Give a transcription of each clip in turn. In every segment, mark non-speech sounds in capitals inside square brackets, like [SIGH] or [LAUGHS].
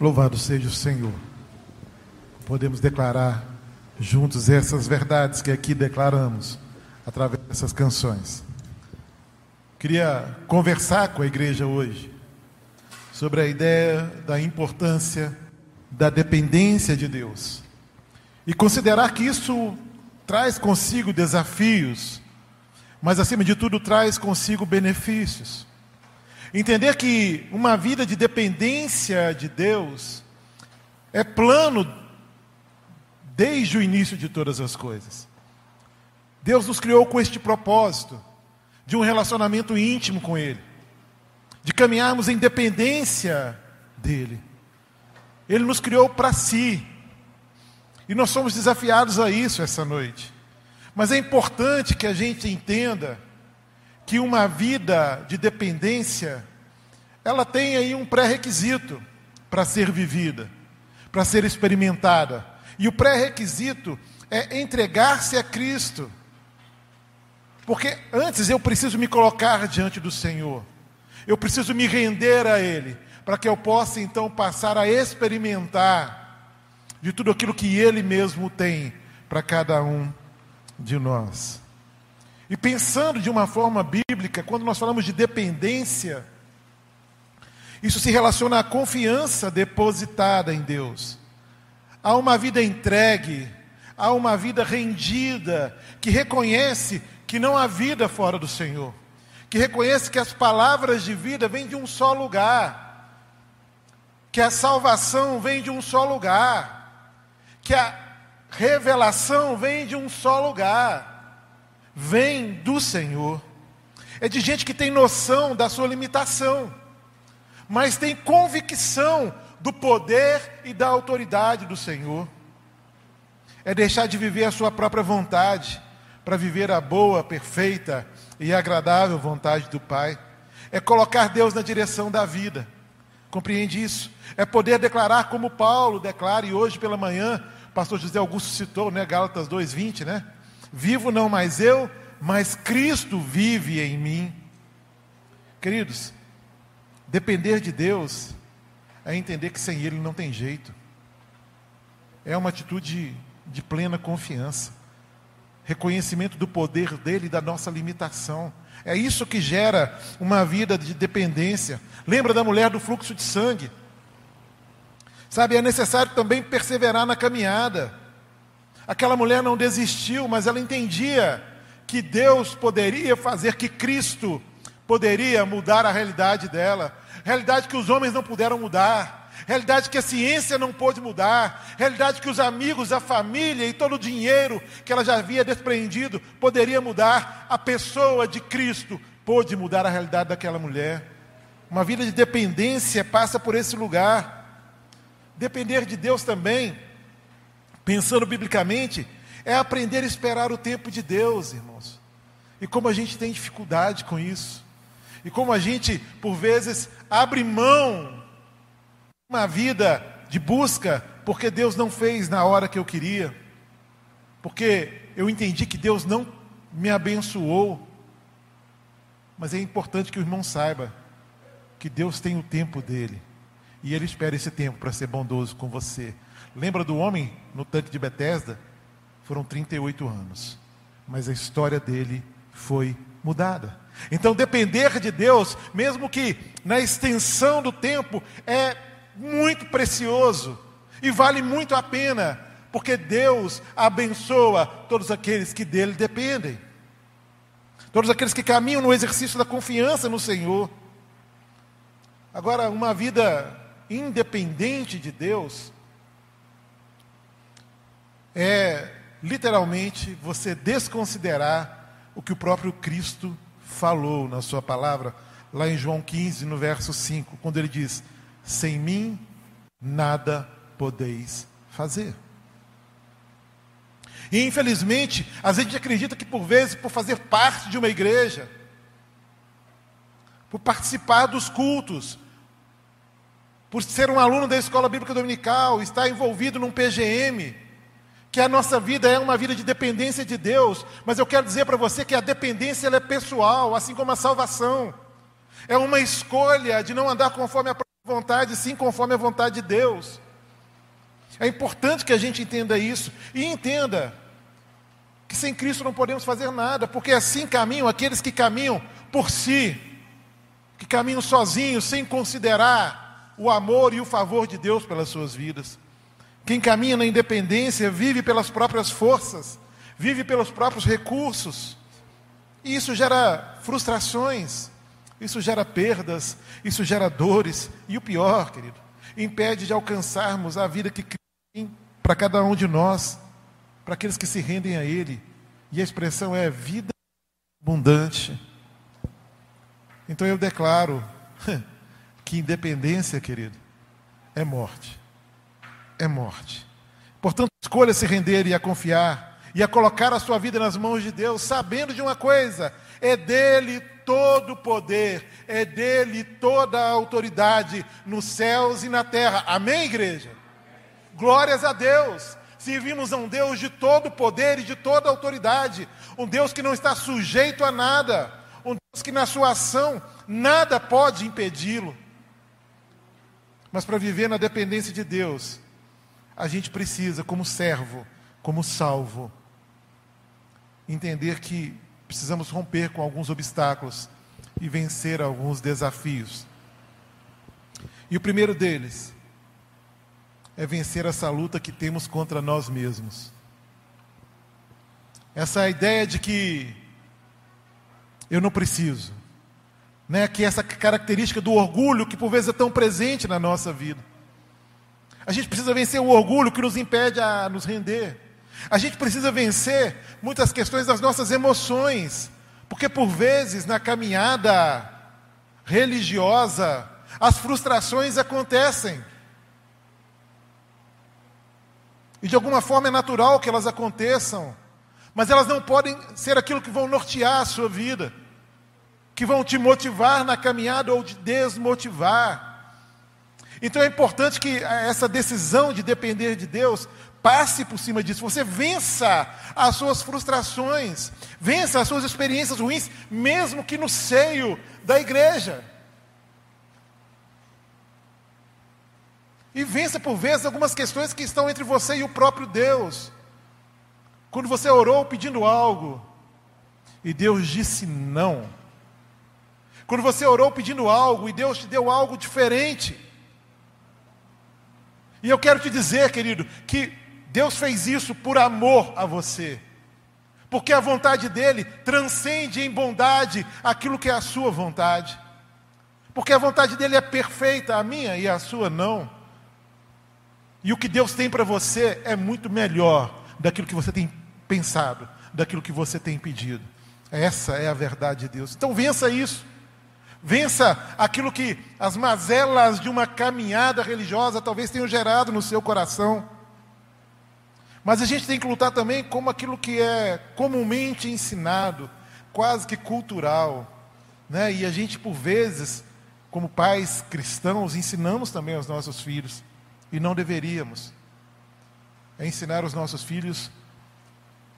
Louvado seja o Senhor. Podemos declarar juntos essas verdades que aqui declaramos através dessas canções. Queria conversar com a igreja hoje sobre a ideia da importância da dependência de Deus e considerar que isso traz consigo desafios, mas acima de tudo traz consigo benefícios. Entender que uma vida de dependência de Deus é plano desde o início de todas as coisas. Deus nos criou com este propósito de um relacionamento íntimo com Ele, de caminharmos em dependência dEle. Ele nos criou para si, e nós somos desafiados a isso essa noite. Mas é importante que a gente entenda que uma vida de dependência, ela tem aí um pré-requisito para ser vivida, para ser experimentada. E o pré-requisito é entregar-se a Cristo. Porque antes eu preciso me colocar diante do Senhor. Eu preciso me render a Ele, para que eu possa então passar a experimentar de tudo aquilo que Ele mesmo tem para cada um de nós. E pensando de uma forma bíblica, quando nós falamos de dependência, isso se relaciona à confiança depositada em Deus. Há uma vida entregue, há uma vida rendida, que reconhece que não há vida fora do Senhor, que reconhece que as palavras de vida vêm de um só lugar, que a salvação vem de um só lugar, que a revelação vem de um só lugar vem do Senhor. É de gente que tem noção da sua limitação, mas tem convicção do poder e da autoridade do Senhor. É deixar de viver a sua própria vontade para viver a boa, perfeita e agradável vontade do Pai. É colocar Deus na direção da vida. Compreende isso? É poder declarar como Paulo declara, e hoje pela manhã, pastor José Augusto citou, né, Gálatas 2:20, né? Vivo não mais eu, mas Cristo vive em mim. Queridos, depender de Deus é entender que sem Ele não tem jeito. É uma atitude de plena confiança, reconhecimento do poder dele e da nossa limitação. É isso que gera uma vida de dependência. Lembra da mulher do fluxo de sangue? Sabe, é necessário também perseverar na caminhada. Aquela mulher não desistiu, mas ela entendia que Deus poderia fazer, que Cristo poderia mudar a realidade dela, realidade que os homens não puderam mudar, realidade que a ciência não pôde mudar, realidade que os amigos, a família e todo o dinheiro que ela já havia despreendido poderia mudar, a pessoa de Cristo pôde mudar a realidade daquela mulher. Uma vida de dependência passa por esse lugar. Depender de Deus também pensando biblicamente, é aprender a esperar o tempo de Deus, irmãos. E como a gente tem dificuldade com isso. E como a gente, por vezes, abre mão uma vida de busca, porque Deus não fez na hora que eu queria. Porque eu entendi que Deus não me abençoou. Mas é importante que o irmão saiba que Deus tem o tempo dele. E ele espera esse tempo para ser bondoso com você. Lembra do homem no tanque de Betesda? Foram 38 anos. Mas a história dele foi mudada. Então, depender de Deus, mesmo que na extensão do tempo, é muito precioso e vale muito a pena, porque Deus abençoa todos aqueles que dele dependem, todos aqueles que caminham no exercício da confiança no Senhor. Agora, uma vida independente de Deus é literalmente você desconsiderar o que o próprio Cristo falou na sua palavra, lá em João 15, no verso 5, quando ele diz: Sem mim nada podeis fazer. E infelizmente, a gente acredita que por vezes, por fazer parte de uma igreja, por participar dos cultos, por ser um aluno da escola bíblica dominical, estar envolvido num PGM, que a nossa vida é uma vida de dependência de Deus, mas eu quero dizer para você que a dependência é pessoal, assim como a salvação. É uma escolha de não andar conforme a vontade, sim conforme a vontade de Deus. É importante que a gente entenda isso e entenda que sem Cristo não podemos fazer nada, porque assim caminham aqueles que caminham por si, que caminham sozinhos, sem considerar o amor e o favor de Deus pelas suas vidas. Quem caminha na independência vive pelas próprias forças, vive pelos próprios recursos, e isso gera frustrações, isso gera perdas, isso gera dores, e o pior, querido, impede de alcançarmos a vida que Cristo tem para cada um de nós, para aqueles que se rendem a Ele. E a expressão é vida abundante. Então eu declaro [LAUGHS] que independência, querido, é morte. É morte. Portanto, escolha se render e a confiar e a colocar a sua vida nas mãos de Deus, sabendo de uma coisa: é dele todo o poder, é dele toda a autoridade nos céus e na terra. Amém, igreja? Glórias a Deus. Servimos a um Deus de todo poder e de toda autoridade, um Deus que não está sujeito a nada, um Deus que na sua ação nada pode impedi-lo. Mas para viver na dependência de Deus, a gente precisa, como servo, como salvo, entender que precisamos romper com alguns obstáculos e vencer alguns desafios. E o primeiro deles é vencer essa luta que temos contra nós mesmos. Essa ideia de que eu não preciso, né? Que essa característica do orgulho que por vezes é tão presente na nossa vida. A gente precisa vencer o orgulho que nos impede a nos render. A gente precisa vencer muitas questões das nossas emoções, porque por vezes na caminhada religiosa as frustrações acontecem. E de alguma forma é natural que elas aconteçam, mas elas não podem ser aquilo que vão nortear a sua vida, que vão te motivar na caminhada ou te desmotivar. Então é importante que essa decisão de depender de Deus passe por cima disso, você vença as suas frustrações, vença as suas experiências ruins, mesmo que no seio da igreja. E vença por vezes algumas questões que estão entre você e o próprio Deus. Quando você orou pedindo algo e Deus disse não. Quando você orou pedindo algo e Deus te deu algo diferente. E eu quero te dizer, querido, que Deus fez isso por amor a você. Porque a vontade dele transcende em bondade aquilo que é a sua vontade. Porque a vontade dele é perfeita, a minha e a sua não. E o que Deus tem para você é muito melhor daquilo que você tem pensado, daquilo que você tem pedido. Essa é a verdade de Deus. Então vença isso. Vença aquilo que as mazelas de uma caminhada religiosa talvez tenham gerado no seu coração. Mas a gente tem que lutar também como aquilo que é comumente ensinado, quase que cultural. Né? E a gente, por vezes, como pais cristãos, ensinamos também aos nossos filhos, e não deveríamos. É ensinar os nossos filhos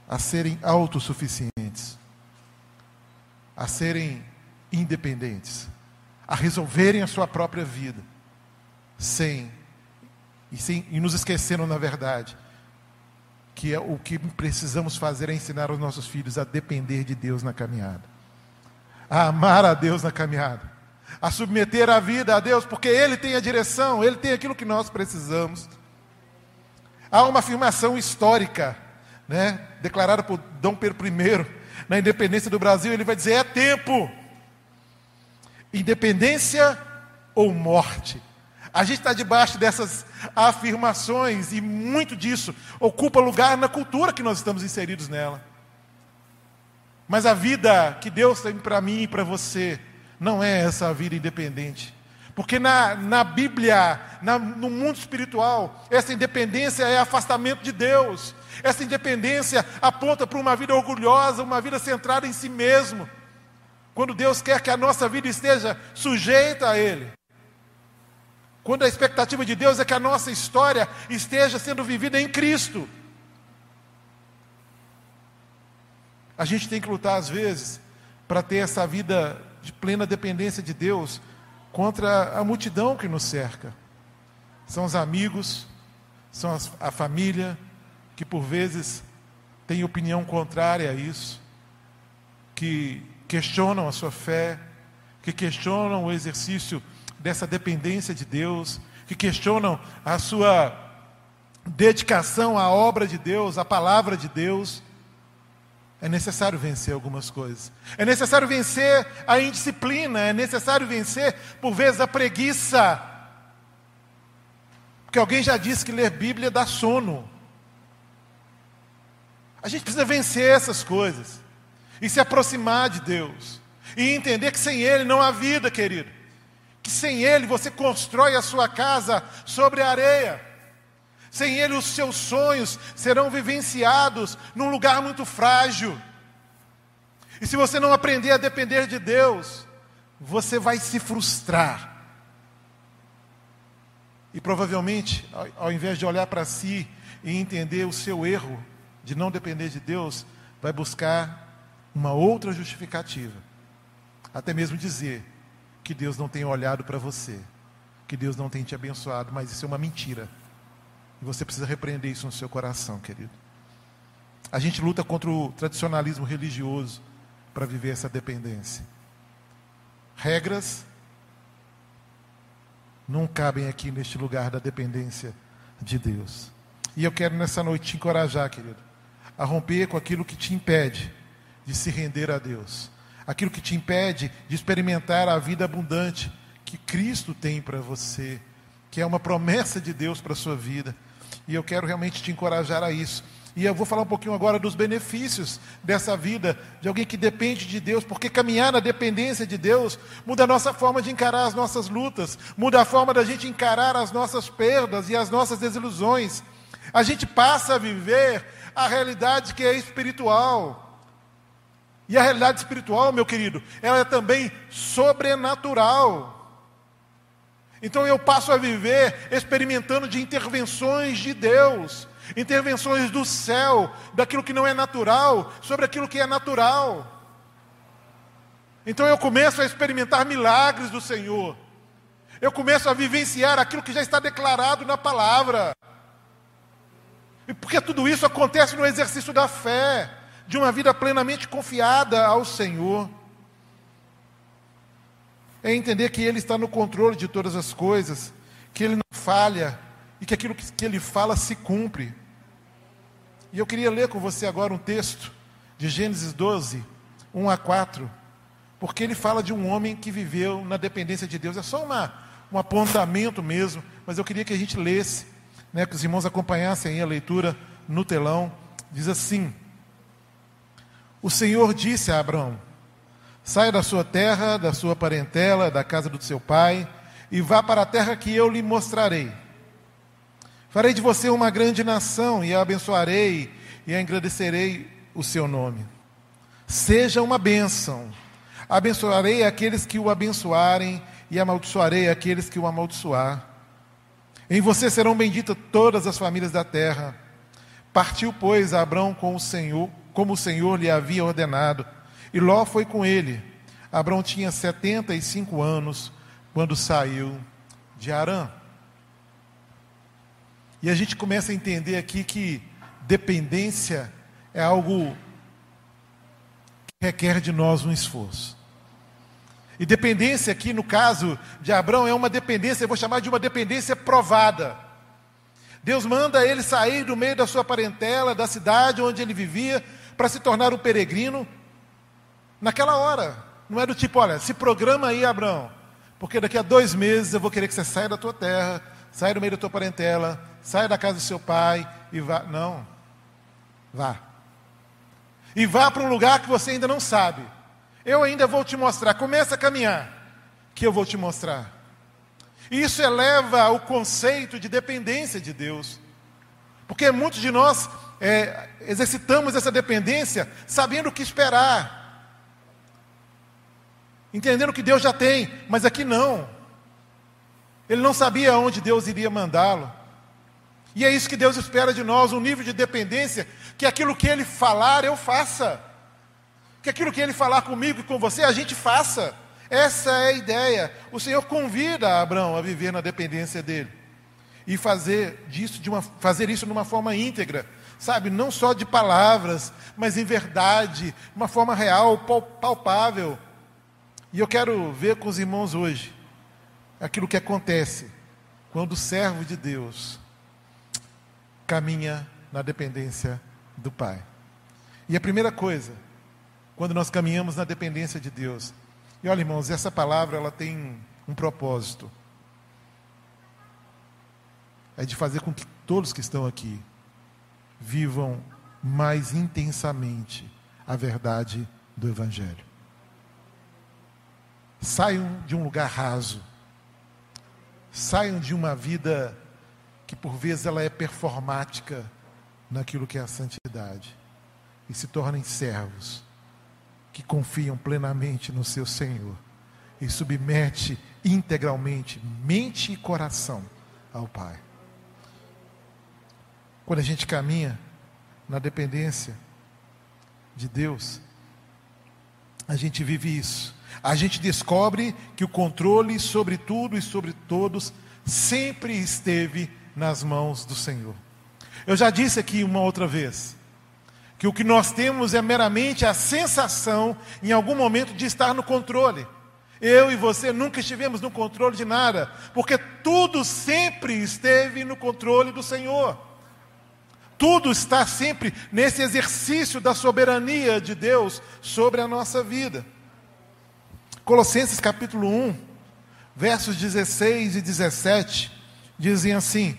a serem autossuficientes, a serem independentes, a resolverem a sua própria vida, sem e, sem, e nos esquecendo, na verdade, que é o que precisamos fazer é ensinar os nossos filhos a depender de Deus na caminhada, a amar a Deus na caminhada, a submeter a vida a Deus, porque Ele tem a direção, Ele tem aquilo que nós precisamos. Há uma afirmação histórica, né, declarada por Dom Pedro I na independência do Brasil, ele vai dizer: é tempo, independência ou morte. A gente está debaixo dessas afirmações e muito disso ocupa lugar na cultura que nós estamos inseridos nela. Mas a vida que Deus tem para mim e para você não é essa vida independente. Porque na, na Bíblia, na, no mundo espiritual, essa independência é afastamento de Deus. Essa independência aponta para uma vida orgulhosa, uma vida centrada em si mesmo. Quando Deus quer que a nossa vida esteja sujeita a Ele. Quando a expectativa de Deus é que a nossa história esteja sendo vivida em Cristo. A gente tem que lutar às vezes para ter essa vida de plena dependência de Deus contra a multidão que nos cerca. São os amigos, são as, a família, que por vezes tem opinião contrária a isso, que questionam a sua fé, que questionam o exercício dessa dependência de Deus, que questionam a sua dedicação à obra de Deus, à palavra de Deus. É necessário vencer algumas coisas. É necessário vencer a indisciplina, é necessário vencer, por vezes, a preguiça. Porque alguém já disse que ler Bíblia dá sono. A gente precisa vencer essas coisas e se aproximar de Deus e entender que sem Ele não há vida, querido. Que sem Ele você constrói a sua casa sobre a areia. Sem Ele os seus sonhos serão vivenciados num lugar muito frágil. E se você não aprender a depender de Deus, você vai se frustrar. E provavelmente, ao, invés de olhar para si e entender o seu erro, de não depender de Deus, vai buscar uma outra justificativa. Até mesmo dizer que Deus não tem olhado para você, que Deus não tem te abençoado, mas isso é uma mentira. E você precisa repreender isso no seu coração, querido. A gente luta contra o tradicionalismo religioso para viver essa dependência. Regras não cabem aqui neste lugar da dependência de Deus. E eu quero nessa noite te encorajar, querido, a romper com aquilo que te impede de se render a Deus, aquilo que te impede de experimentar a vida abundante que Cristo tem para você, que é uma promessa de Deus para a sua vida. E eu quero realmente te encorajar a isso. E eu vou falar um pouquinho agora dos benefícios dessa vida, de alguém que depende de Deus, porque caminhar na dependência de Deus muda a nossa forma de encarar as nossas lutas, muda a forma da gente encarar as nossas perdas e as nossas desilusões. A gente passa a viver a realidade que é espiritual. E a realidade espiritual, meu querido, ela é também sobrenatural. Então eu passo a viver experimentando de intervenções de Deus, intervenções do céu, daquilo que não é natural, sobre aquilo que é natural. Então eu começo a experimentar milagres do Senhor. Eu começo a vivenciar aquilo que já está declarado na palavra. E porque tudo isso acontece no exercício da fé, de uma vida plenamente confiada ao Senhor. É entender que Ele está no controle de todas as coisas, que Ele não falha e que aquilo que Ele fala se cumpre. E eu queria ler com você agora um texto de Gênesis 12, 1 a 4, porque ele fala de um homem que viveu na dependência de Deus. É só uma, um apontamento mesmo, mas eu queria que a gente lesse né, que os irmãos acompanhassem a leitura no telão, diz assim: O Senhor disse a Abraão: Saia da sua terra, da sua parentela, da casa do seu pai, e vá para a terra que eu lhe mostrarei. Farei de você uma grande nação, e a abençoarei, e engrandecerei o seu nome. Seja uma bênção. Abençoarei aqueles que o abençoarem, e amaldiçoarei aqueles que o amaldiçoar. Em você serão benditas todas as famílias da terra. Partiu, pois, Abrão com o Senhor, como o Senhor lhe havia ordenado, e Ló foi com ele. Abrão tinha 75 anos quando saiu de Arã. E a gente começa a entender aqui que dependência é algo que requer de nós um esforço. E dependência aqui, no caso de Abraão, é uma dependência, eu vou chamar de uma dependência provada. Deus manda ele sair do meio da sua parentela, da cidade onde ele vivia, para se tornar um peregrino naquela hora. Não é do tipo, olha, se programa aí, Abraão, porque daqui a dois meses eu vou querer que você saia da tua terra, saia do meio da tua parentela, saia da casa do seu pai e vá. Não. Vá. E vá para um lugar que você ainda não sabe. Eu ainda vou te mostrar. Começa a caminhar, que eu vou te mostrar. E isso eleva o conceito de dependência de Deus. Porque muitos de nós é, exercitamos essa dependência sabendo o que esperar. Entendendo que Deus já tem, mas aqui não. Ele não sabia onde Deus iria mandá-lo. E é isso que Deus espera de nós, um nível de dependência, que aquilo que Ele falar, eu faça que aquilo que Ele falar comigo e com você, a gente faça. Essa é a ideia. O Senhor convida Abraão a viver na dependência dele e fazer disso de uma, fazer isso de uma forma íntegra, sabe? Não só de palavras, mas em verdade, de uma forma real, palpável. E eu quero ver com os irmãos hoje aquilo que acontece quando o servo de Deus caminha na dependência do Pai. E a primeira coisa, quando nós caminhamos na dependência de Deus, e olha, irmãos, essa palavra ela tem um propósito. É de fazer com que todos que estão aqui vivam mais intensamente a verdade do Evangelho. Saiam de um lugar raso. Saiam de uma vida que por vezes ela é performática naquilo que é a santidade e se tornem servos que confiam plenamente no seu Senhor e submete integralmente mente e coração ao Pai. Quando a gente caminha na dependência de Deus, a gente vive isso. A gente descobre que o controle sobre tudo e sobre todos sempre esteve nas mãos do Senhor. Eu já disse aqui uma outra vez que o que nós temos é meramente a sensação, em algum momento, de estar no controle. Eu e você nunca estivemos no controle de nada, porque tudo sempre esteve no controle do Senhor. Tudo está sempre nesse exercício da soberania de Deus sobre a nossa vida. Colossenses capítulo 1, versos 16 e 17, dizem assim: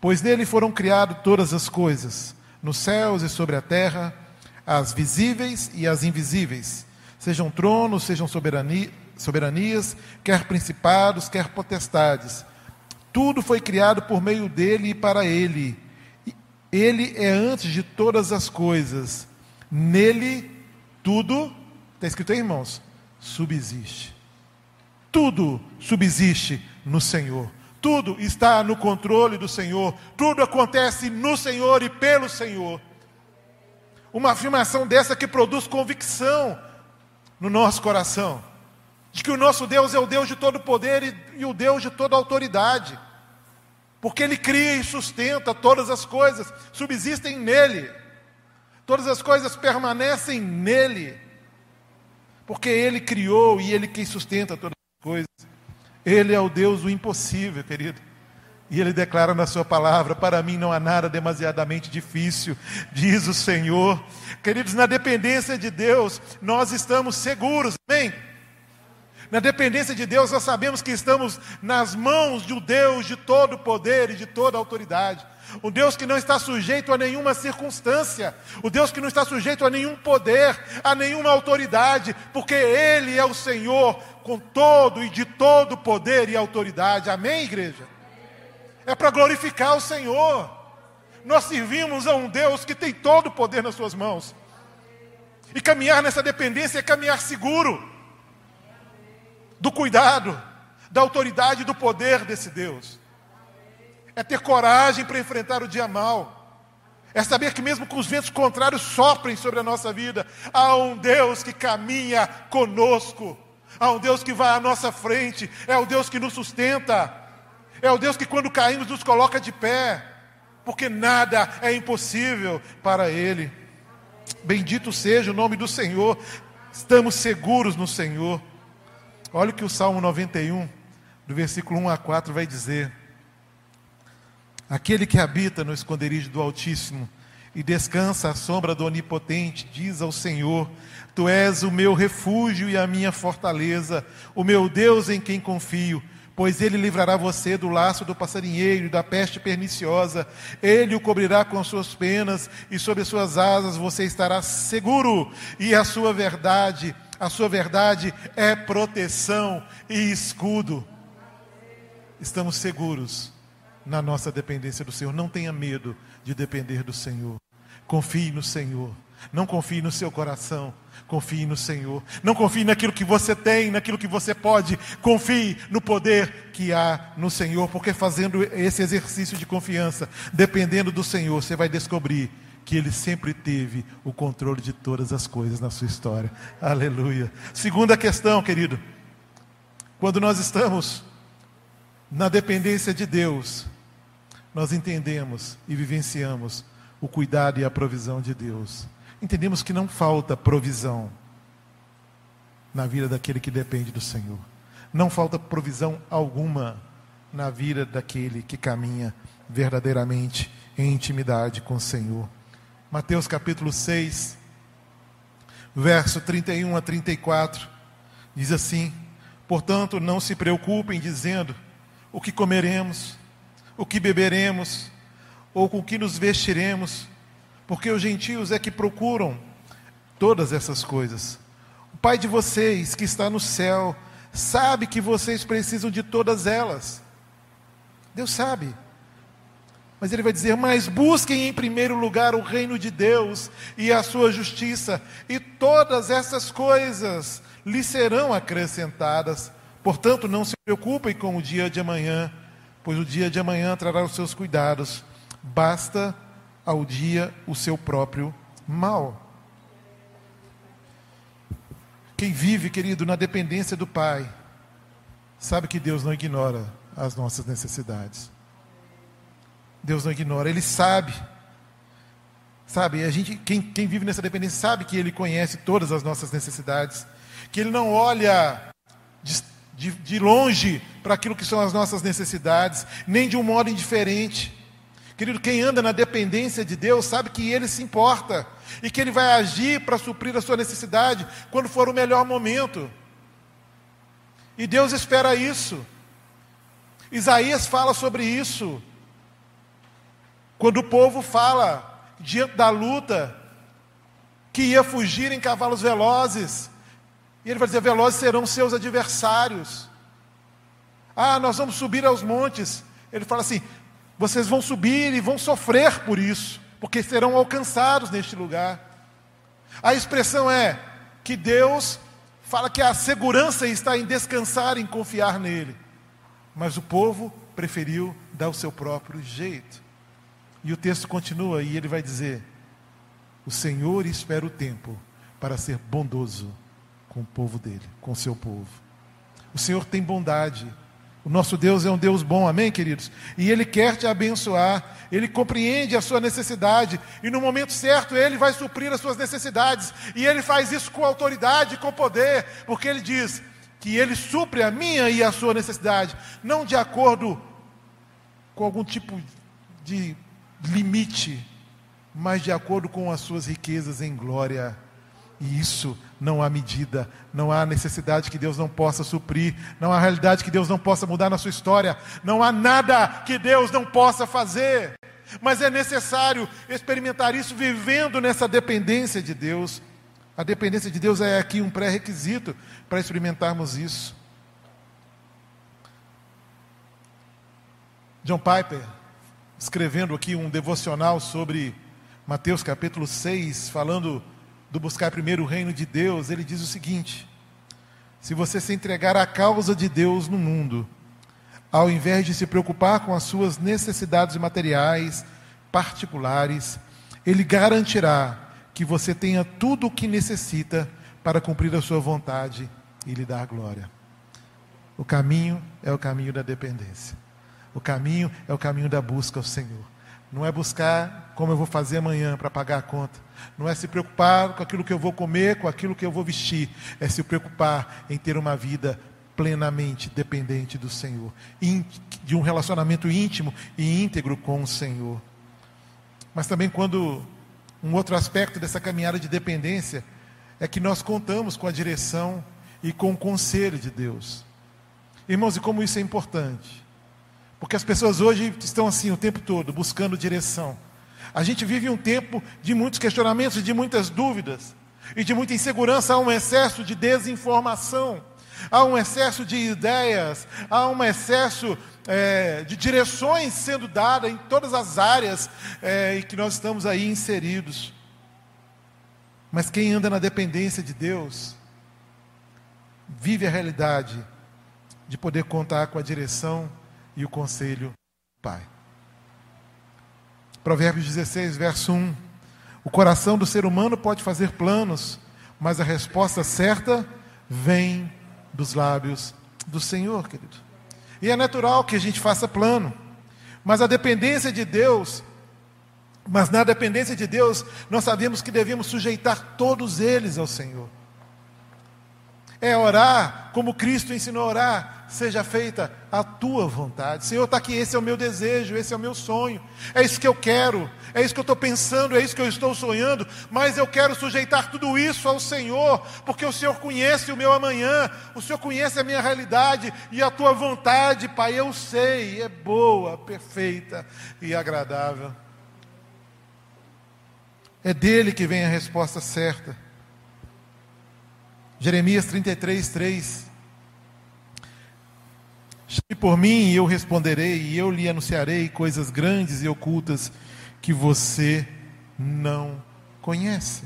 Pois nele foram criadas todas as coisas nos céus e sobre a terra, as visíveis e as invisíveis, sejam tronos, sejam soberanias, quer principados, quer potestades. Tudo foi criado por meio dele e para ele. Ele é antes de todas as coisas. Nele tudo, está escrito aí, irmãos, subsiste. Tudo subsiste no Senhor. Tudo está no controle do Senhor, tudo acontece no Senhor e pelo Senhor. Uma afirmação dessa que produz convicção no nosso coração, de que o nosso Deus é o Deus de todo poder e, e o Deus de toda autoridade, porque Ele cria e sustenta todas as coisas, subsistem nele, todas as coisas permanecem nele, porque Ele criou e Ele quem sustenta todas as coisas. Ele é o Deus do impossível, querido. E ele declara na sua palavra: Para mim não há nada demasiadamente difícil, diz o Senhor. Queridos, na dependência de Deus, nós estamos seguros, amém? Na dependência de Deus, nós sabemos que estamos nas mãos de um Deus de todo poder e de toda autoridade. O Deus que não está sujeito a nenhuma circunstância, o Deus que não está sujeito a nenhum poder, a nenhuma autoridade, porque Ele é o Senhor com todo e de todo poder e autoridade. Amém, igreja? É para glorificar o Senhor. Nós servimos a um Deus que tem todo o poder nas suas mãos. E caminhar nessa dependência é caminhar seguro do cuidado, da autoridade e do poder desse Deus. É ter coragem para enfrentar o dia mal. É saber que mesmo com os ventos contrários soprem sobre a nossa vida, há um Deus que caminha conosco. Há um Deus que vai à nossa frente, é o Deus que nos sustenta, é o Deus que quando caímos nos coloca de pé, porque nada é impossível para Ele. Bendito seja o nome do Senhor, estamos seguros no Senhor. Olha o que o Salmo 91, do versículo 1 a 4, vai dizer. Aquele que habita no esconderijo do Altíssimo e descansa à sombra do Onipotente, diz ao Senhor: Tu és o meu refúgio e a minha fortaleza, o meu Deus em quem confio. Pois ele livrará você do laço do passarinheiro e da peste perniciosa. Ele o cobrirá com suas penas e sobre suas asas você estará seguro. E a sua verdade, a sua verdade é proteção e escudo. Estamos seguros na nossa dependência do Senhor. Não tenha medo de depender do Senhor. Confie no Senhor. Não confie no seu coração, confie no Senhor. Não confie naquilo que você tem, naquilo que você pode. Confie no poder que há no Senhor, porque fazendo esse exercício de confiança, dependendo do Senhor, você vai descobrir que ele sempre teve o controle de todas as coisas na sua história. Aleluia. Segunda questão, querido. Quando nós estamos na dependência de Deus, nós entendemos e vivenciamos o cuidado e a provisão de Deus. Entendemos que não falta provisão na vida daquele que depende do Senhor. Não falta provisão alguma na vida daquele que caminha verdadeiramente em intimidade com o Senhor. Mateus capítulo 6, verso 31 a 34, diz assim: Portanto, não se preocupem dizendo o que comeremos, o que beberemos, ou com que nos vestiremos, porque os gentios é que procuram todas essas coisas. O Pai de vocês, que está no céu, sabe que vocês precisam de todas elas. Deus sabe. Mas ele vai dizer: Mas busquem em primeiro lugar o reino de Deus e a sua justiça, e todas essas coisas lhe serão acrescentadas. Portanto, não se preocupem com o dia de amanhã, pois o dia de amanhã trará os seus cuidados. Basta ao dia o seu próprio mal. Quem vive, querido, na dependência do Pai, sabe que Deus não ignora as nossas necessidades. Deus não ignora, Ele sabe. Sabe, a gente, quem, quem vive nessa dependência sabe que Ele conhece todas as nossas necessidades, que Ele não olha de, de, de longe para aquilo que são as nossas necessidades, nem de um modo indiferente. Querido, quem anda na dependência de Deus sabe que Ele se importa e que Ele vai agir para suprir a sua necessidade quando for o melhor momento. E Deus espera isso. Isaías fala sobre isso. Quando o povo fala diante da luta que ia fugir em cavalos velozes, e ele vai dizer: velozes serão seus adversários. Ah, nós vamos subir aos montes. Ele fala assim: vocês vão subir e vão sofrer por isso, porque serão alcançados neste lugar. A expressão é que Deus fala que a segurança está em descansar, em confiar nele. Mas o povo preferiu dar o seu próprio jeito. E o texto continua e ele vai dizer: O Senhor espera o tempo para ser bondoso com o povo dele, com o seu povo. O Senhor tem bondade. O nosso Deus é um Deus bom, amém, queridos? E Ele quer te abençoar, Ele compreende a sua necessidade, e no momento certo Ele vai suprir as suas necessidades, e Ele faz isso com autoridade, com poder, porque Ele diz: que Ele supre a minha e a sua necessidade, não de acordo com algum tipo de limite, mas de acordo com as suas riquezas em glória. E isso não há medida, não há necessidade que Deus não possa suprir, não há realidade que Deus não possa mudar na sua história, não há nada que Deus não possa fazer. Mas é necessário experimentar isso vivendo nessa dependência de Deus. A dependência de Deus é aqui um pré-requisito para experimentarmos isso. John Piper, escrevendo aqui um devocional sobre Mateus capítulo 6, falando do buscar primeiro o reino de Deus, ele diz o seguinte: se você se entregar à causa de Deus no mundo, ao invés de se preocupar com as suas necessidades materiais particulares, ele garantirá que você tenha tudo o que necessita para cumprir a sua vontade e lhe dar glória. O caminho é o caminho da dependência. O caminho é o caminho da busca ao Senhor. Não é buscar como eu vou fazer amanhã para pagar a conta. Não é se preocupar com aquilo que eu vou comer, com aquilo que eu vou vestir. É se preocupar em ter uma vida plenamente dependente do Senhor, de um relacionamento íntimo e íntegro com o Senhor. Mas também quando um outro aspecto dessa caminhada de dependência é que nós contamos com a direção e com o conselho de Deus. Irmãos, e como isso é importante? Porque as pessoas hoje estão assim o tempo todo, buscando direção. A gente vive um tempo de muitos questionamentos, de muitas dúvidas e de muita insegurança. Há um excesso de desinformação, há um excesso de ideias, há um excesso é, de direções sendo dadas em todas as áreas é, em que nós estamos aí inseridos. Mas quem anda na dependência de Deus, vive a realidade de poder contar com a direção e o conselho do Pai. Provérbios 16, verso 1. O coração do ser humano pode fazer planos, mas a resposta certa vem dos lábios do Senhor, querido. E é natural que a gente faça plano, mas a dependência de Deus, mas na dependência de Deus, nós sabemos que devemos sujeitar todos eles ao Senhor. É orar como Cristo ensinou a orar, seja feita a tua vontade. Senhor, está aqui, esse é o meu desejo, esse é o meu sonho, é isso que eu quero, é isso que eu estou pensando, é isso que eu estou sonhando, mas eu quero sujeitar tudo isso ao Senhor, porque o Senhor conhece o meu amanhã, o Senhor conhece a minha realidade e a tua vontade, Pai, eu sei, é boa, perfeita e agradável. É dele que vem a resposta certa. Jeremias 33, 3 Chame por mim e eu responderei, e eu lhe anunciarei coisas grandes e ocultas que você não conhece.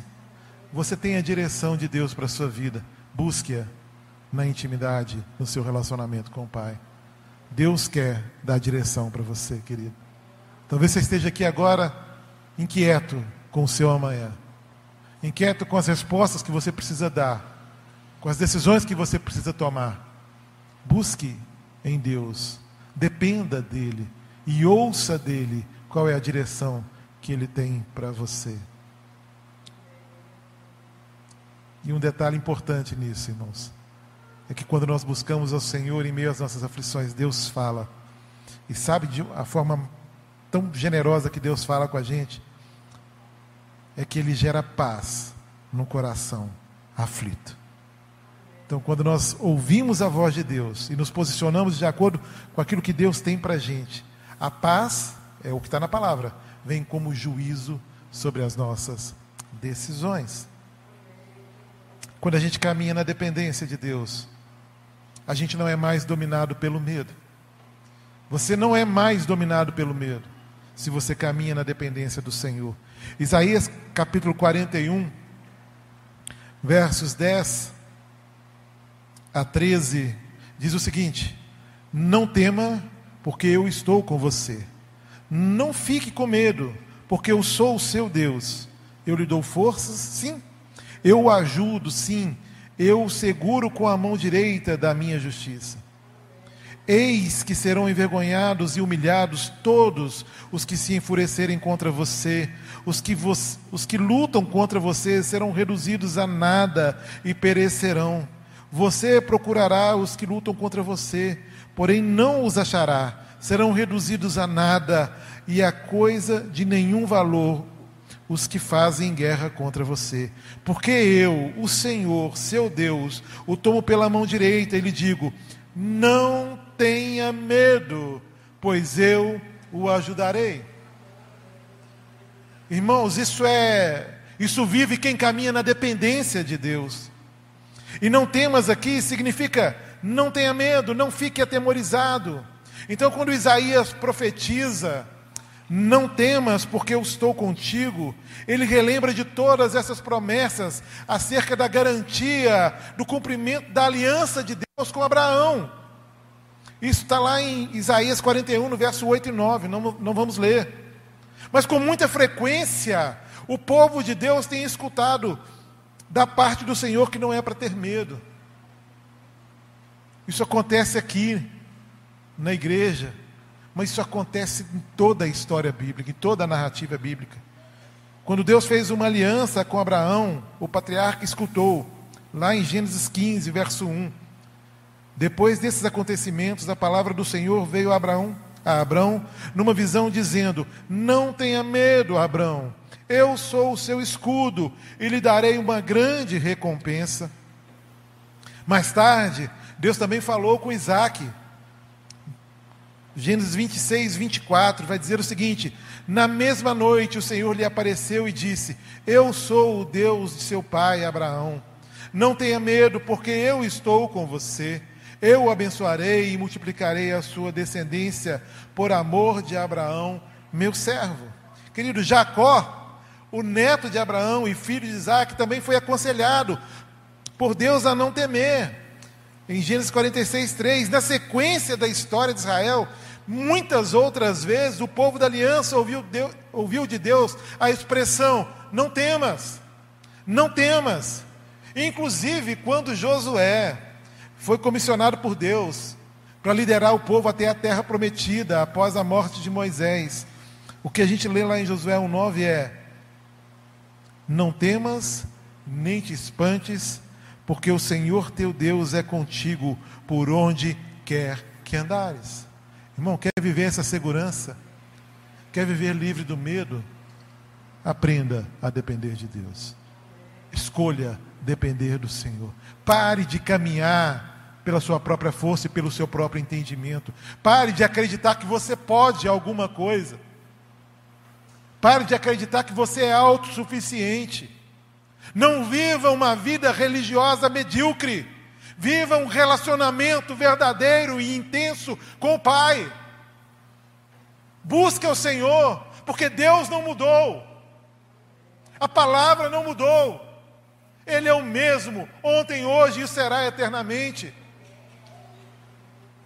Você tem a direção de Deus para a sua vida. Busque-a na intimidade, no seu relacionamento com o Pai. Deus quer dar direção para você, querido. Talvez você esteja aqui agora inquieto com o seu amanhã, inquieto com as respostas que você precisa dar, com as decisões que você precisa tomar. Busque em Deus, dependa dEle e ouça dEle qual é a direção que Ele tem para você. E um detalhe importante nisso, irmãos, é que quando nós buscamos ao Senhor em meio às nossas aflições, Deus fala. E sabe de a forma tão generosa que Deus fala com a gente? É que Ele gera paz no coração aflito. Então, quando nós ouvimos a voz de Deus e nos posicionamos de acordo com aquilo que Deus tem para a gente, a paz, é o que está na palavra, vem como juízo sobre as nossas decisões. Quando a gente caminha na dependência de Deus, a gente não é mais dominado pelo medo. Você não é mais dominado pelo medo se você caminha na dependência do Senhor. Isaías capítulo 41, versos 10 a 13, diz o seguinte: Não tema, porque eu estou com você. Não fique com medo, porque eu sou o seu Deus. Eu lhe dou forças, sim. Eu o ajudo, sim. Eu o seguro com a mão direita da minha justiça. Eis que serão envergonhados e humilhados todos os que se enfurecerem contra você, os que, vo os que lutam contra você serão reduzidos a nada e perecerão. Você procurará os que lutam contra você, porém não os achará. Serão reduzidos a nada e a coisa de nenhum valor os que fazem guerra contra você. Porque eu, o Senhor, seu Deus, o tomo pela mão direita e lhe digo: não tenha medo, pois eu o ajudarei. Irmãos, isso é, isso vive quem caminha na dependência de Deus. E não temas aqui significa não tenha medo, não fique atemorizado. Então, quando Isaías profetiza, não temas, porque eu estou contigo. Ele relembra de todas essas promessas acerca da garantia do cumprimento da aliança de Deus com Abraão. Isso está lá em Isaías 41, no verso 8 e 9, não, não vamos ler. Mas com muita frequência, o povo de Deus tem escutado da parte do Senhor que não é para ter medo. Isso acontece aqui, na igreja, mas isso acontece em toda a história bíblica, em toda a narrativa bíblica. Quando Deus fez uma aliança com Abraão, o patriarca escutou, lá em Gênesis 15, verso 1. Depois desses acontecimentos, a palavra do Senhor veio a Abraão, a Abraão numa visão dizendo: Não tenha medo, Abraão eu sou o seu escudo e lhe darei uma grande recompensa. Mais tarde, Deus também falou com Isaac. Gênesis 26, 24 vai dizer o seguinte: Na mesma noite o Senhor lhe apareceu e disse: Eu sou o Deus de seu pai Abraão. Não tenha medo, porque eu estou com você. Eu o abençoarei e multiplicarei a sua descendência por amor de Abraão, meu servo. Querido Jacó, o neto de Abraão e filho de Isaac, também foi aconselhado por Deus a não temer. Em Gênesis 46, 3, na sequência da história de Israel, muitas outras vezes o povo da aliança ouviu, Deus, ouviu de Deus a expressão: não temas, não temas. Inclusive, quando Josué foi comissionado por Deus para liderar o povo até a terra prometida após a morte de Moisés, o que a gente lê lá em Josué 1,9 é: Não temas, nem te espantes, porque o Senhor teu Deus é contigo por onde quer que andares. Irmão, quer viver essa segurança? Quer viver livre do medo? Aprenda a depender de Deus. Escolha depender do Senhor. Pare de caminhar pela sua própria força e pelo seu próprio entendimento. Pare de acreditar que você pode alguma coisa. Pare de acreditar que você é autossuficiente. Não viva uma vida religiosa medíocre. Viva um relacionamento verdadeiro e intenso com o Pai. Busque o Senhor, porque Deus não mudou. A palavra não mudou. Ele é o mesmo, ontem, hoje e será eternamente.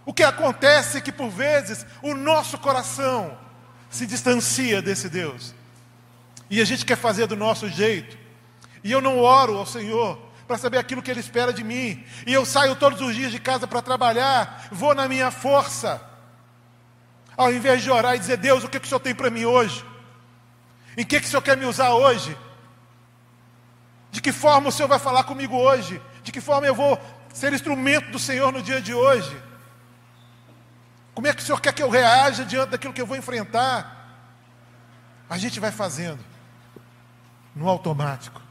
O que acontece é que, por vezes, o nosso coração se distancia desse Deus. E a gente quer fazer do nosso jeito. E eu não oro ao Senhor para saber aquilo que Ele espera de mim. E eu saio todos os dias de casa para trabalhar, vou na minha força. Ao invés de orar e dizer, Deus, o que, que o Senhor tem para mim hoje? Em que, que o Senhor quer me usar hoje? De que forma o Senhor vai falar comigo hoje? De que forma eu vou ser instrumento do Senhor no dia de hoje? Como é que o Senhor quer que eu reaja diante daquilo que eu vou enfrentar? A gente vai fazendo no automático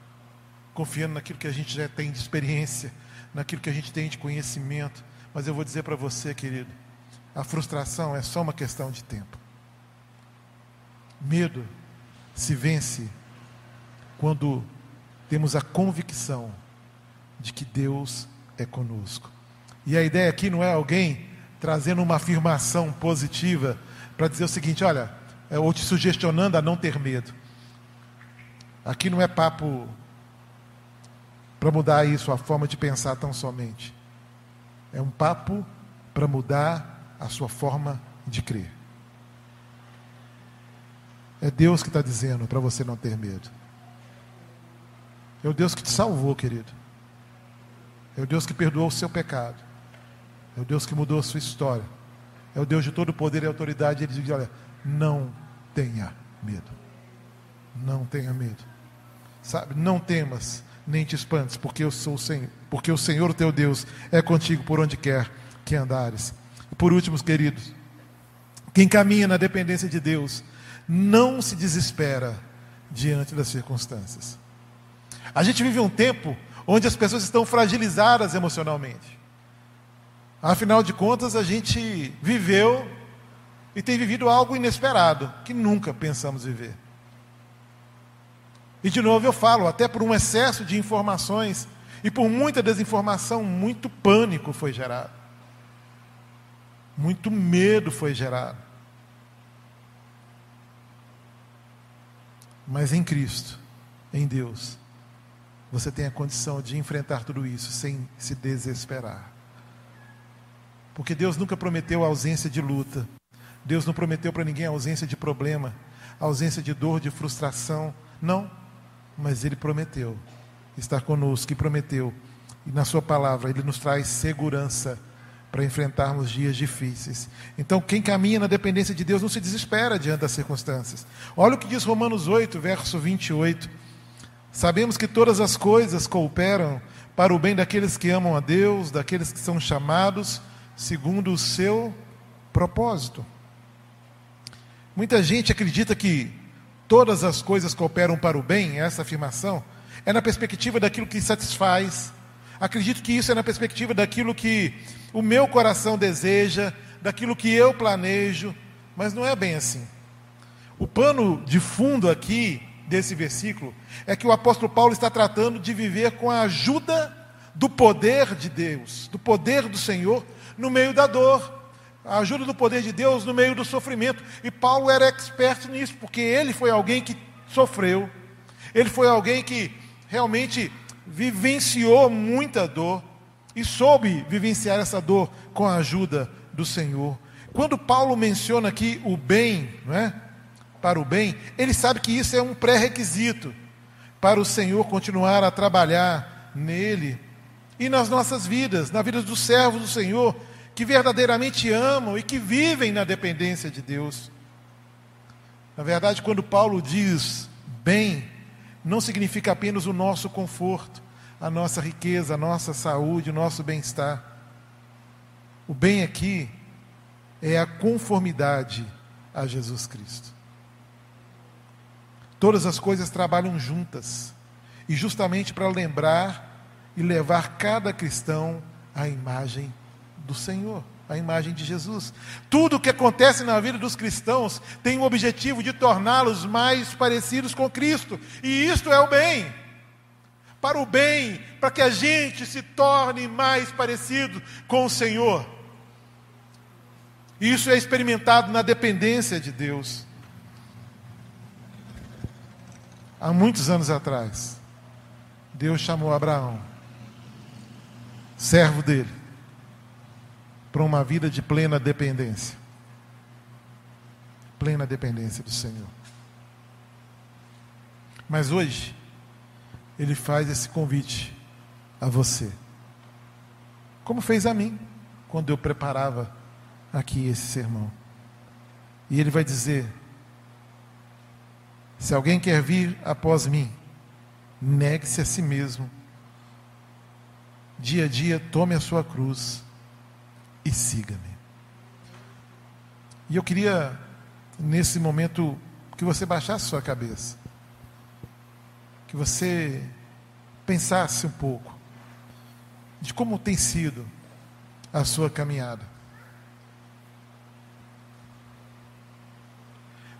confiando naquilo que a gente já tem de experiência, naquilo que a gente tem de conhecimento. Mas eu vou dizer para você, querido, a frustração é só uma questão de tempo. Medo se vence quando temos a convicção de que Deus é conosco. E a ideia aqui não é alguém trazendo uma afirmação positiva para dizer o seguinte: olha, é, ou te sugestionando a não ter medo. Aqui não é papo para mudar isso, a forma de pensar tão somente. É um papo para mudar a sua forma de crer. É Deus que está dizendo para você não ter medo. É o Deus que te salvou, querido. É o Deus que perdoou o seu pecado. É o Deus que mudou a sua história. É o Deus de todo poder e autoridade. Ele diz: olha, não tenha medo. Não tenha medo. Sabe, não temas nem te espantes, porque eu sou o Senhor, porque o Senhor teu Deus é contigo por onde quer que andares. E por último, queridos, quem caminha na dependência de Deus não se desespera diante das circunstâncias. A gente vive um tempo onde as pessoas estão fragilizadas emocionalmente. Afinal de contas, a gente viveu e tem vivido algo inesperado que nunca pensamos viver. E de novo eu falo, até por um excesso de informações e por muita desinformação, muito pânico foi gerado. Muito medo foi gerado. Mas em Cristo, em Deus, você tem a condição de enfrentar tudo isso sem se desesperar. Porque Deus nunca prometeu ausência de luta. Deus não prometeu para ninguém ausência de problema, ausência de dor, de frustração. Não mas Ele prometeu estar conosco e prometeu. E na Sua palavra, Ele nos traz segurança para enfrentarmos dias difíceis. Então, quem caminha na dependência de Deus não se desespera diante das circunstâncias. Olha o que diz Romanos 8, verso 28. Sabemos que todas as coisas cooperam para o bem daqueles que amam a Deus, daqueles que são chamados segundo o seu propósito. Muita gente acredita que todas as coisas cooperam para o bem, essa afirmação, é na perspectiva daquilo que satisfaz. Acredito que isso é na perspectiva daquilo que o meu coração deseja, daquilo que eu planejo, mas não é bem assim. O pano de fundo aqui desse versículo é que o apóstolo Paulo está tratando de viver com a ajuda do poder de Deus, do poder do Senhor no meio da dor a ajuda do poder de Deus no meio do sofrimento. E Paulo era expert nisso, porque ele foi alguém que sofreu, ele foi alguém que realmente vivenciou muita dor e soube vivenciar essa dor com a ajuda do Senhor. Quando Paulo menciona aqui o bem, não é? Para o bem, ele sabe que isso é um pré-requisito para o Senhor continuar a trabalhar nele e nas nossas vidas, na vida dos servos do Senhor, que verdadeiramente amam e que vivem na dependência de Deus. Na verdade, quando Paulo diz bem, não significa apenas o nosso conforto, a nossa riqueza, a nossa saúde, o nosso bem-estar. O bem aqui é a conformidade a Jesus Cristo. Todas as coisas trabalham juntas, e justamente para lembrar e levar cada cristão à imagem do Senhor, à imagem de Jesus. Tudo o que acontece na vida dos cristãos tem o objetivo de torná-los mais parecidos com Cristo, e isto é o bem. Para o bem, para que a gente se torne mais parecido com o Senhor. Isso é experimentado na dependência de Deus. Há muitos anos atrás, Deus chamou Abraão, servo dele, para uma vida de plena dependência. Plena dependência do Senhor. Mas hoje, Ele faz esse convite a você, como fez a mim, quando eu preparava aqui esse sermão. E ele vai dizer: Se alguém quer vir após mim, negue-se a si mesmo. Dia a dia tome a sua cruz e siga-me. E eu queria, nesse momento, que você baixasse sua cabeça, que você pensasse um pouco de como tem sido a sua caminhada.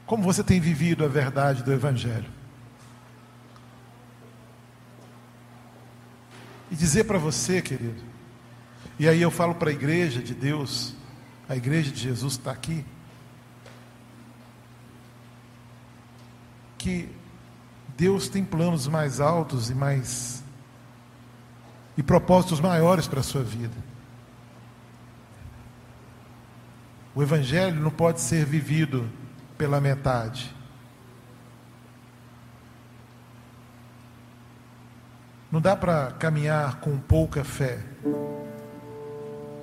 Como você tem vivido a verdade do Evangelho? E dizer para você, querido, e aí eu falo para a igreja de Deus, a igreja de Jesus está aqui, que Deus tem planos mais altos e mais e propósitos maiores para a sua vida. O evangelho não pode ser vivido pela metade. Não dá para caminhar com pouca fé.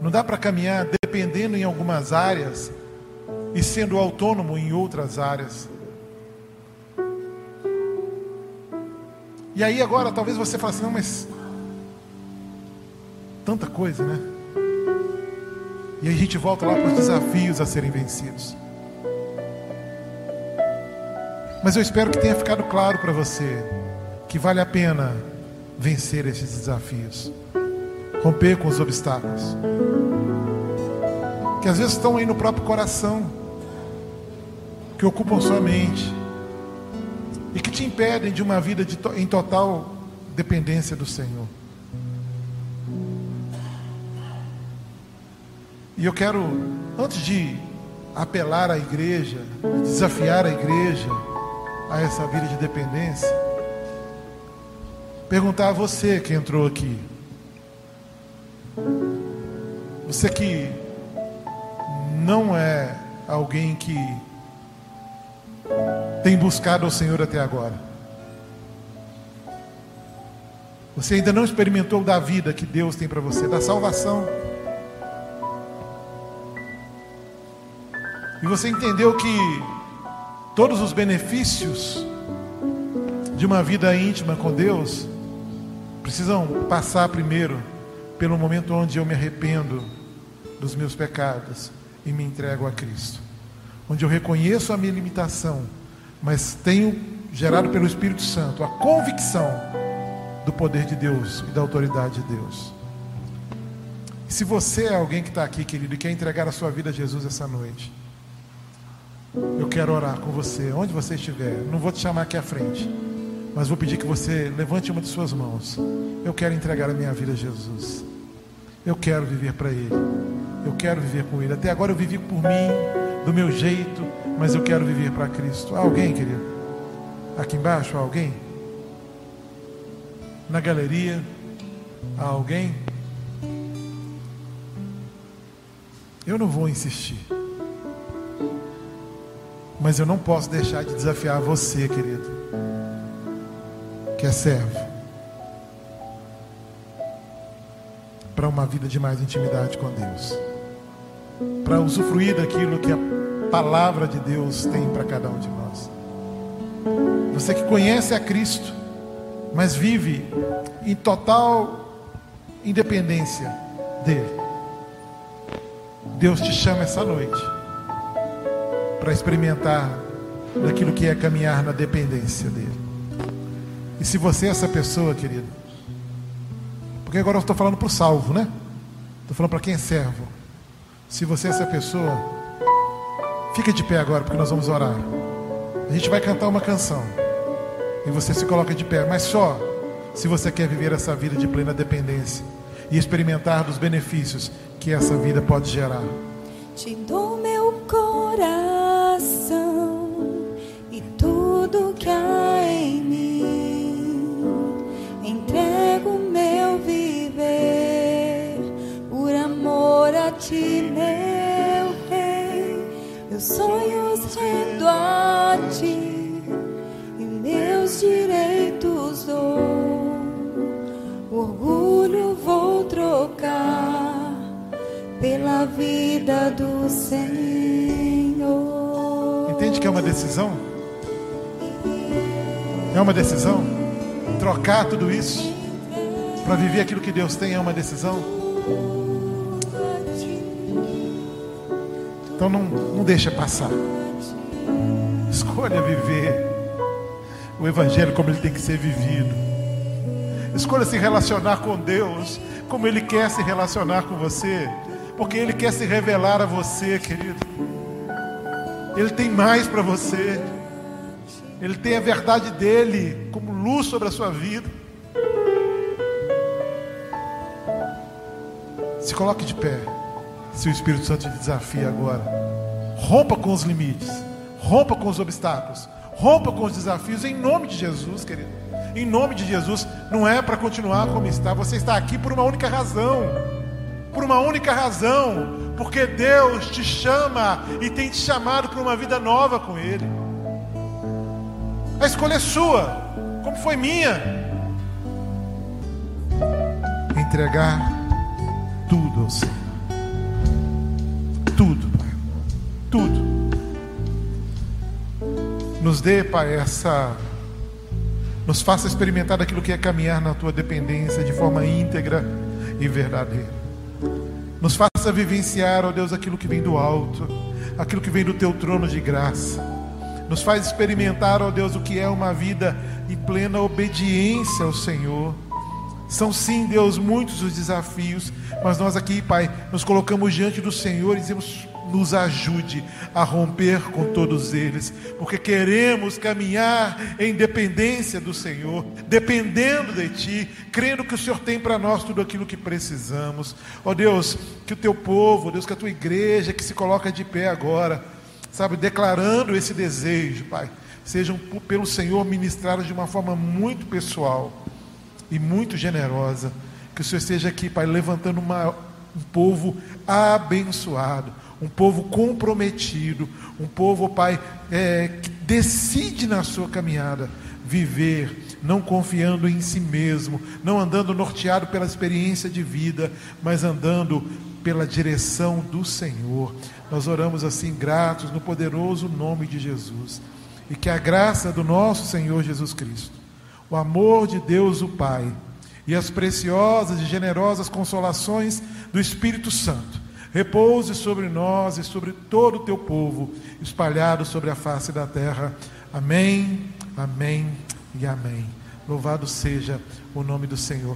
Não dá para caminhar dependendo em algumas áreas e sendo autônomo em outras áreas. E aí agora talvez você fale assim, não, mas tanta coisa, né? E aí a gente volta lá para os desafios a serem vencidos. Mas eu espero que tenha ficado claro para você que vale a pena vencer esses desafios, romper com os obstáculos, que às vezes estão aí no próprio coração, que ocupam sua mente e que te impedem de uma vida de, em total dependência do Senhor. E eu quero, antes de apelar à igreja, desafiar a igreja, a essa vida de dependência, perguntar a você que entrou aqui. Você que não é alguém que tem buscado ao Senhor até agora. Você ainda não experimentou da vida que Deus tem para você, da salvação. E você entendeu que todos os benefícios de uma vida íntima com Deus precisam passar primeiro pelo momento onde eu me arrependo dos meus pecados e me entrego a Cristo. Onde eu reconheço a minha limitação, mas tenho gerado pelo Espírito Santo a convicção do poder de Deus e da autoridade de Deus. E se você é alguém que está aqui, querido, e quer entregar a sua vida a Jesus essa noite, eu quero orar com você, onde você estiver. Não vou te chamar aqui à frente, mas vou pedir que você levante uma de suas mãos. Eu quero entregar a minha vida a Jesus. Eu quero viver para Ele. Eu quero viver com Ele. Até agora eu vivi por mim, do meu jeito, mas eu quero viver para Cristo. Há alguém, querido? Aqui embaixo, há alguém? Na galeria, há alguém? Eu não vou insistir. Mas eu não posso deixar de desafiar você, querido. Que é servo, para uma vida de mais intimidade com Deus, para usufruir daquilo que a palavra de Deus tem para cada um de nós. Você que conhece a Cristo, mas vive em total independência dele. Deus te chama essa noite para experimentar daquilo que é caminhar na dependência dele. E se você é essa pessoa, querido, porque agora eu estou falando para o salvo, né? Estou falando para quem é servo. Se você é essa pessoa, fica de pé agora, porque nós vamos orar. A gente vai cantar uma canção. E você se coloca de pé, mas só se você quer viver essa vida de plena dependência e experimentar dos benefícios que essa vida pode gerar. Te dou meu coração e tudo que há em ti, meu rei. Meus sonhos rendo a ti e meus direitos dou. Orgulho vou trocar pela vida do Senhor. Entende que é uma decisão? É uma decisão? Trocar tudo isso para viver aquilo que Deus tem é uma decisão? Então não, não deixa passar. Escolha viver o Evangelho como ele tem que ser vivido. Escolha se relacionar com Deus como Ele quer se relacionar com você, porque Ele quer se revelar a você, querido. Ele tem mais para você. Ele tem a verdade dele como luz sobre a sua vida. Se coloque de pé. Se o Espírito Santo te desafia agora, rompa com os limites, rompa com os obstáculos, rompa com os desafios em nome de Jesus, querido. Em nome de Jesus, não é para continuar como está. Você está aqui por uma única razão. Por uma única razão, porque Deus te chama e tem te chamado para uma vida nova com Ele. A escolha é sua, como foi minha. Entregar tudo ao Senhor. Tudo. Nos dê, Pai, essa. Nos faça experimentar aquilo que é caminhar na tua dependência de forma íntegra e verdadeira. Nos faça vivenciar, ó Deus, aquilo que vem do alto, aquilo que vem do teu trono de graça. Nos faz experimentar, ó Deus, o que é uma vida em plena obediência ao Senhor. São sim, Deus, muitos os desafios, mas nós aqui, Pai, nos colocamos diante do Senhor e dizemos: nos ajude a romper com todos eles, porque queremos caminhar em dependência do Senhor, dependendo de Ti, crendo que o Senhor tem para nós tudo aquilo que precisamos. Ó Deus, que o Teu povo, Deus, que a Tua igreja que se coloca de pé agora, sabe, declarando esse desejo, Pai, sejam pelo Senhor ministrados de uma forma muito pessoal e muito generosa. Que o Senhor esteja aqui, Pai, levantando uma, um povo abençoado, um povo comprometido, um povo, Pai, é, que decide na sua caminhada viver, não confiando em si mesmo, não andando norteado pela experiência de vida, mas andando pela direção do Senhor. Nós oramos assim, gratos, no poderoso nome de Jesus. E que a graça do nosso Senhor Jesus Cristo, o amor de Deus, o Pai, e as preciosas e generosas consolações do Espírito Santo repouse sobre nós e sobre todo o teu povo, espalhado sobre a face da terra. Amém, amém e amém. Louvado seja o nome do Senhor.